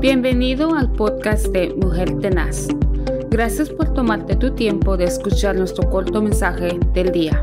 Bienvenido al podcast de Mujer Tenaz. Gracias por tomarte tu tiempo de escuchar nuestro corto mensaje del día.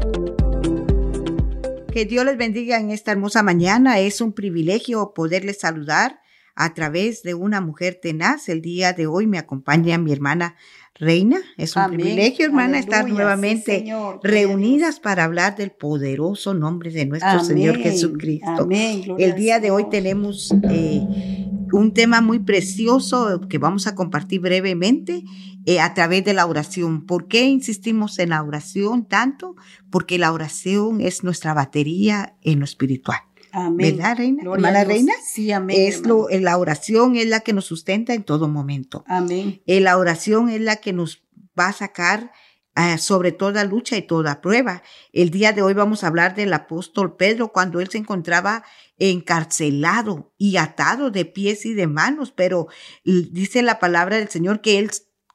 Que Dios les bendiga en esta hermosa mañana. Es un privilegio poderles saludar a través de una mujer tenaz. El día de hoy me acompaña mi hermana Reina. Es un privilegio, hermana, estar nuevamente reunidas para hablar del poderoso nombre de nuestro Señor Jesucristo. El día de hoy tenemos eh, un tema muy precioso que vamos a compartir brevemente eh, a través de la oración. ¿Por qué insistimos en la oración tanto? Porque la oración es nuestra batería en lo espiritual. Amén. ¿Verdad, Reina? hermana Reina. Sí, amén. Es lo, la oración es la que nos sustenta en todo momento. Amén. Eh, la oración es la que nos va a sacar uh, sobre toda lucha y toda prueba. El día de hoy vamos a hablar del apóstol Pedro cuando él se encontraba encarcelado y atado de pies y de manos, pero dice la palabra del Señor que él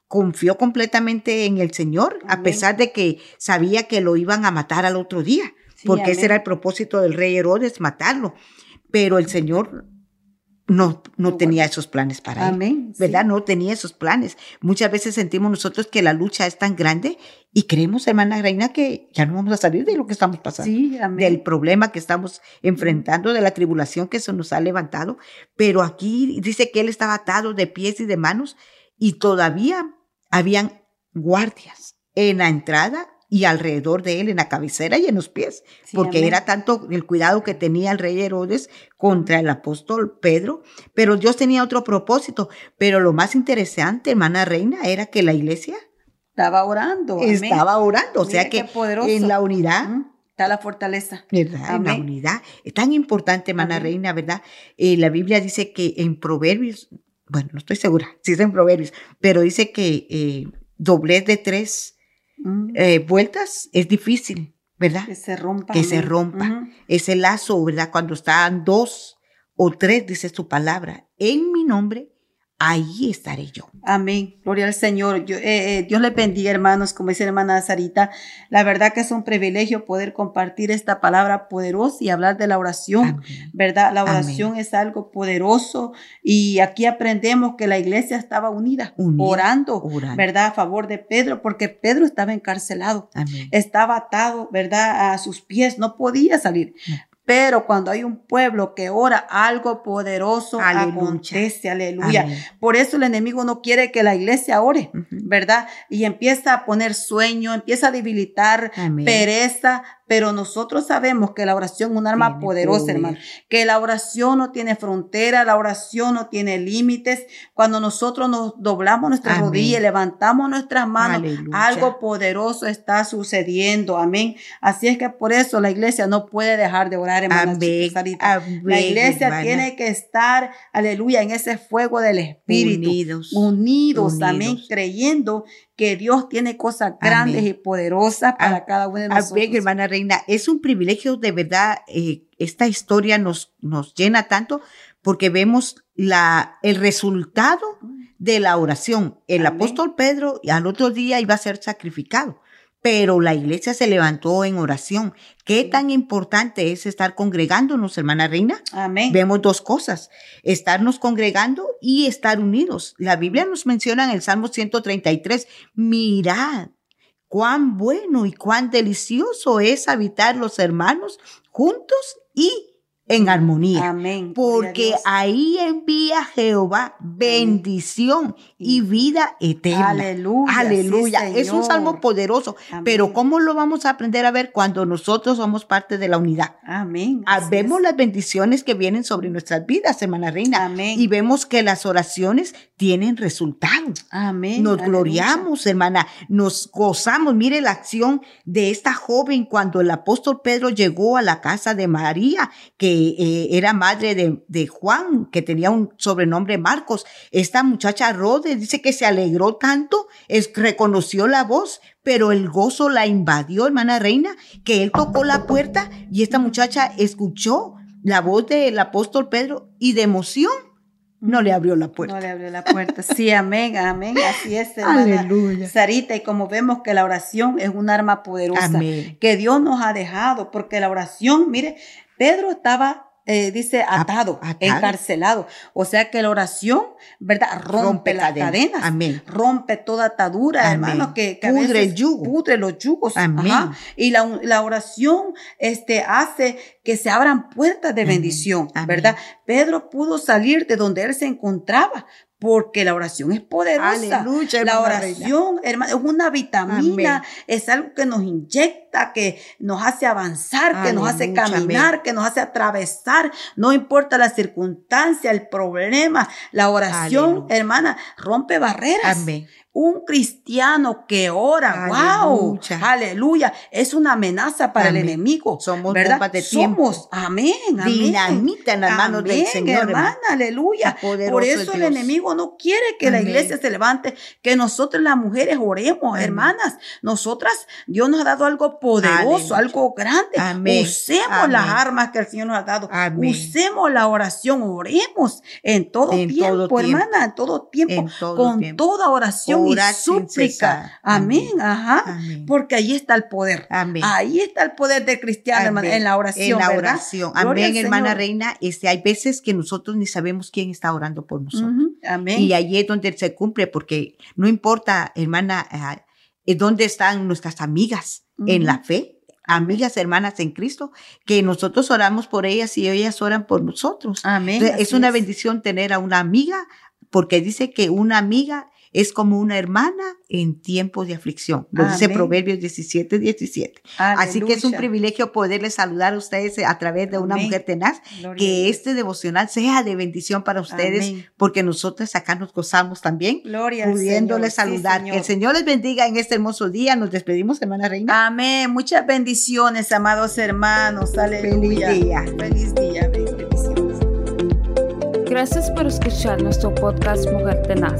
confió completamente en el Señor, a pesar de que sabía que lo iban a matar al otro día porque ese era el propósito del rey Herodes, matarlo. Pero el Señor no, no tenía esos planes para él. ¿Verdad? No tenía esos planes. Muchas veces sentimos nosotros que la lucha es tan grande y creemos, hermana Reina, que ya no vamos a salir de lo que estamos pasando. Sí, Del problema que estamos enfrentando, de la tribulación que se nos ha levantado. Pero aquí dice que él estaba atado de pies y de manos y todavía habían guardias en la entrada y alrededor de él en la cabecera y en los pies, porque era tanto el cuidado que tenía el rey Herodes contra el apóstol Pedro, pero Dios tenía otro propósito, pero lo más interesante, hermana reina, era que la iglesia estaba orando. Estaba orando, o sea que en la unidad está la fortaleza. ¿Verdad? En la unidad. Es tan importante, hermana reina, ¿verdad? Eh, la Biblia dice que en Proverbios, bueno, no estoy segura si es en Proverbios, pero dice que eh, doblez de tres Mm. Eh, vueltas es difícil, ¿verdad? Que se rompa. Que se rompa. Ese lazo, ¿verdad? Cuando están dos o tres, dice su palabra, en mi nombre, ahí estaré yo. Amén. Gloria al Señor. Yo, eh, eh, Dios le bendiga, hermanos, como dice hermana Sarita. La verdad que es un privilegio poder compartir esta palabra poderosa y hablar de la oración, ¿verdad? La oración es algo poderoso y aquí aprendemos que la iglesia estaba unida, orando, ¿verdad? A favor de Pedro, porque Pedro estaba encarcelado, estaba atado, ¿verdad? A sus pies, no podía salir. Pero cuando hay un pueblo que ora, algo poderoso aleluya. acontece, aleluya. Por eso el enemigo no quiere que la iglesia ore, ¿verdad? Y empieza a poner sueño, empieza a debilitar pereza, pero nosotros sabemos que la oración es un arma poderosa, hermano. Que la oración no tiene frontera, la oración no tiene límites. Cuando nosotros nos doblamos nuestras rodillas, levantamos nuestras manos, algo poderoso está sucediendo. Amén. Así es que por eso la iglesia no puede dejar de orar, hermano. La iglesia tiene que estar, aleluya, en ese fuego del Espíritu. Unidos. Unidos, amén, creyendo que Dios tiene cosas grandes y poderosas para cada uno de nosotros. Amén, hermana Reina. Es un privilegio de verdad. Eh, esta historia nos, nos llena tanto porque vemos la, el resultado de la oración. El apóstol Pedro al otro día iba a ser sacrificado pero la iglesia se levantó en oración. ¿Qué tan importante es estar congregándonos, hermana Reina? Amén. Vemos dos cosas, estarnos congregando y estar unidos. La Biblia nos menciona en el Salmo 133, mirad cuán bueno y cuán delicioso es habitar los hermanos juntos y en armonía. Amén. Porque ahí envía Jehová bendición y vida eterna. Aleluya. Aleluya. es un salmo poderoso. Pero ¿cómo lo vamos a aprender a ver cuando nosotros somos parte de la unidad? Amén. Ah, vemos las bendiciones que vienen sobre nuestras vidas, hermana Reina. Amén. Y vemos que las oraciones tienen resultados. Amén. Nos gloriamos, hermana. Nos gozamos. Mire la acción de esta joven cuando el apóstol Pedro llegó a la casa de María, que eh, era madre de, Juan, que tenía un sobrenombre Marcos. Esta muchacha Rode dice que se alegró tanto, es, reconoció la voz, pero el gozo la invadió, hermana reina, que él tocó la puerta y esta muchacha escuchó la voz del apóstol Pedro y de emoción no le abrió la puerta. No le abrió la puerta. Sí, amén, amén. Así es, hermana Aleluya. Sarita. Y como vemos que la oración es un arma poderosa que Dios nos ha dejado, porque la oración, mire, Pedro estaba eh, dice atado, encarcelado. O sea que la oración, ¿verdad? Rompe, las cadenas. Amén. Rompe toda atadura, hermano, que, que pudre el yugo. Pudre los yugos. Amén. Y la, la, oración, este, hace que se abran puertas de bendición, ¿verdad? Pedro pudo salir de donde él se encontraba porque la oración es poderosa. Aleluya, la oración, hermano, es una vitamina, es algo que nos inyecta, que nos hace avanzar, que nos hace caminar, que nos hace atravesar, no importa la circunstancia, el problema, la oración, hermana, rompe barreras. Amén un cristiano que ora, wow, aleluya, es una amenaza para el enemigo. Somos ¿verdad? de Somos, amén, amén. Dinamita en las manos del Señor. Hermana, aleluya. Por eso el enemigo no quiere que la iglesia se levante, que nosotros las mujeres oremos, hermanas. Nosotras, Dios nos ha dado algo poderoso, algo grande. Usemos las armas que el Señor nos ha dado. Usemos la oración, oremos en todo, tiempo, hermana, en todo tiempo, con toda oración y súplica. Amén, ajá. Porque ahí está el poder. Amén. Ahí está el poder del cristiano, en la oración. En la oración. Amén, hermana reina. Este, hay veces que nosotros ni sabemos quién está orando por nosotros. Amén. Y ahí es donde se cumple, porque no importa, hermana, eh, dónde están nuestras amigas en la fe, amigas, hermanas en Cristo, que nosotros oramos por ellas y ellas oran por nosotros. Amén. es una bendición tener a una amiga, porque dice que una amiga es como una hermana en tiempos de aflicción. Lo dice Proverbios 17, 17. Así que es un privilegio poderles saludar a ustedes a través de una mujer tenaz, que este devocional sea de bendición para ustedes, porque nosotros acá nos gozamos también, Gloria pudiéndoles saludar. que el Señor les bendiga en este hermoso día. Nos despedimos, hermana Reina. Amén. Muchas bendiciones, amados hermanos. Aleluya. Feliz día. Feliz día. Bendiciones. Gracias por escuchar nuestro podcast Mujer Tenaz.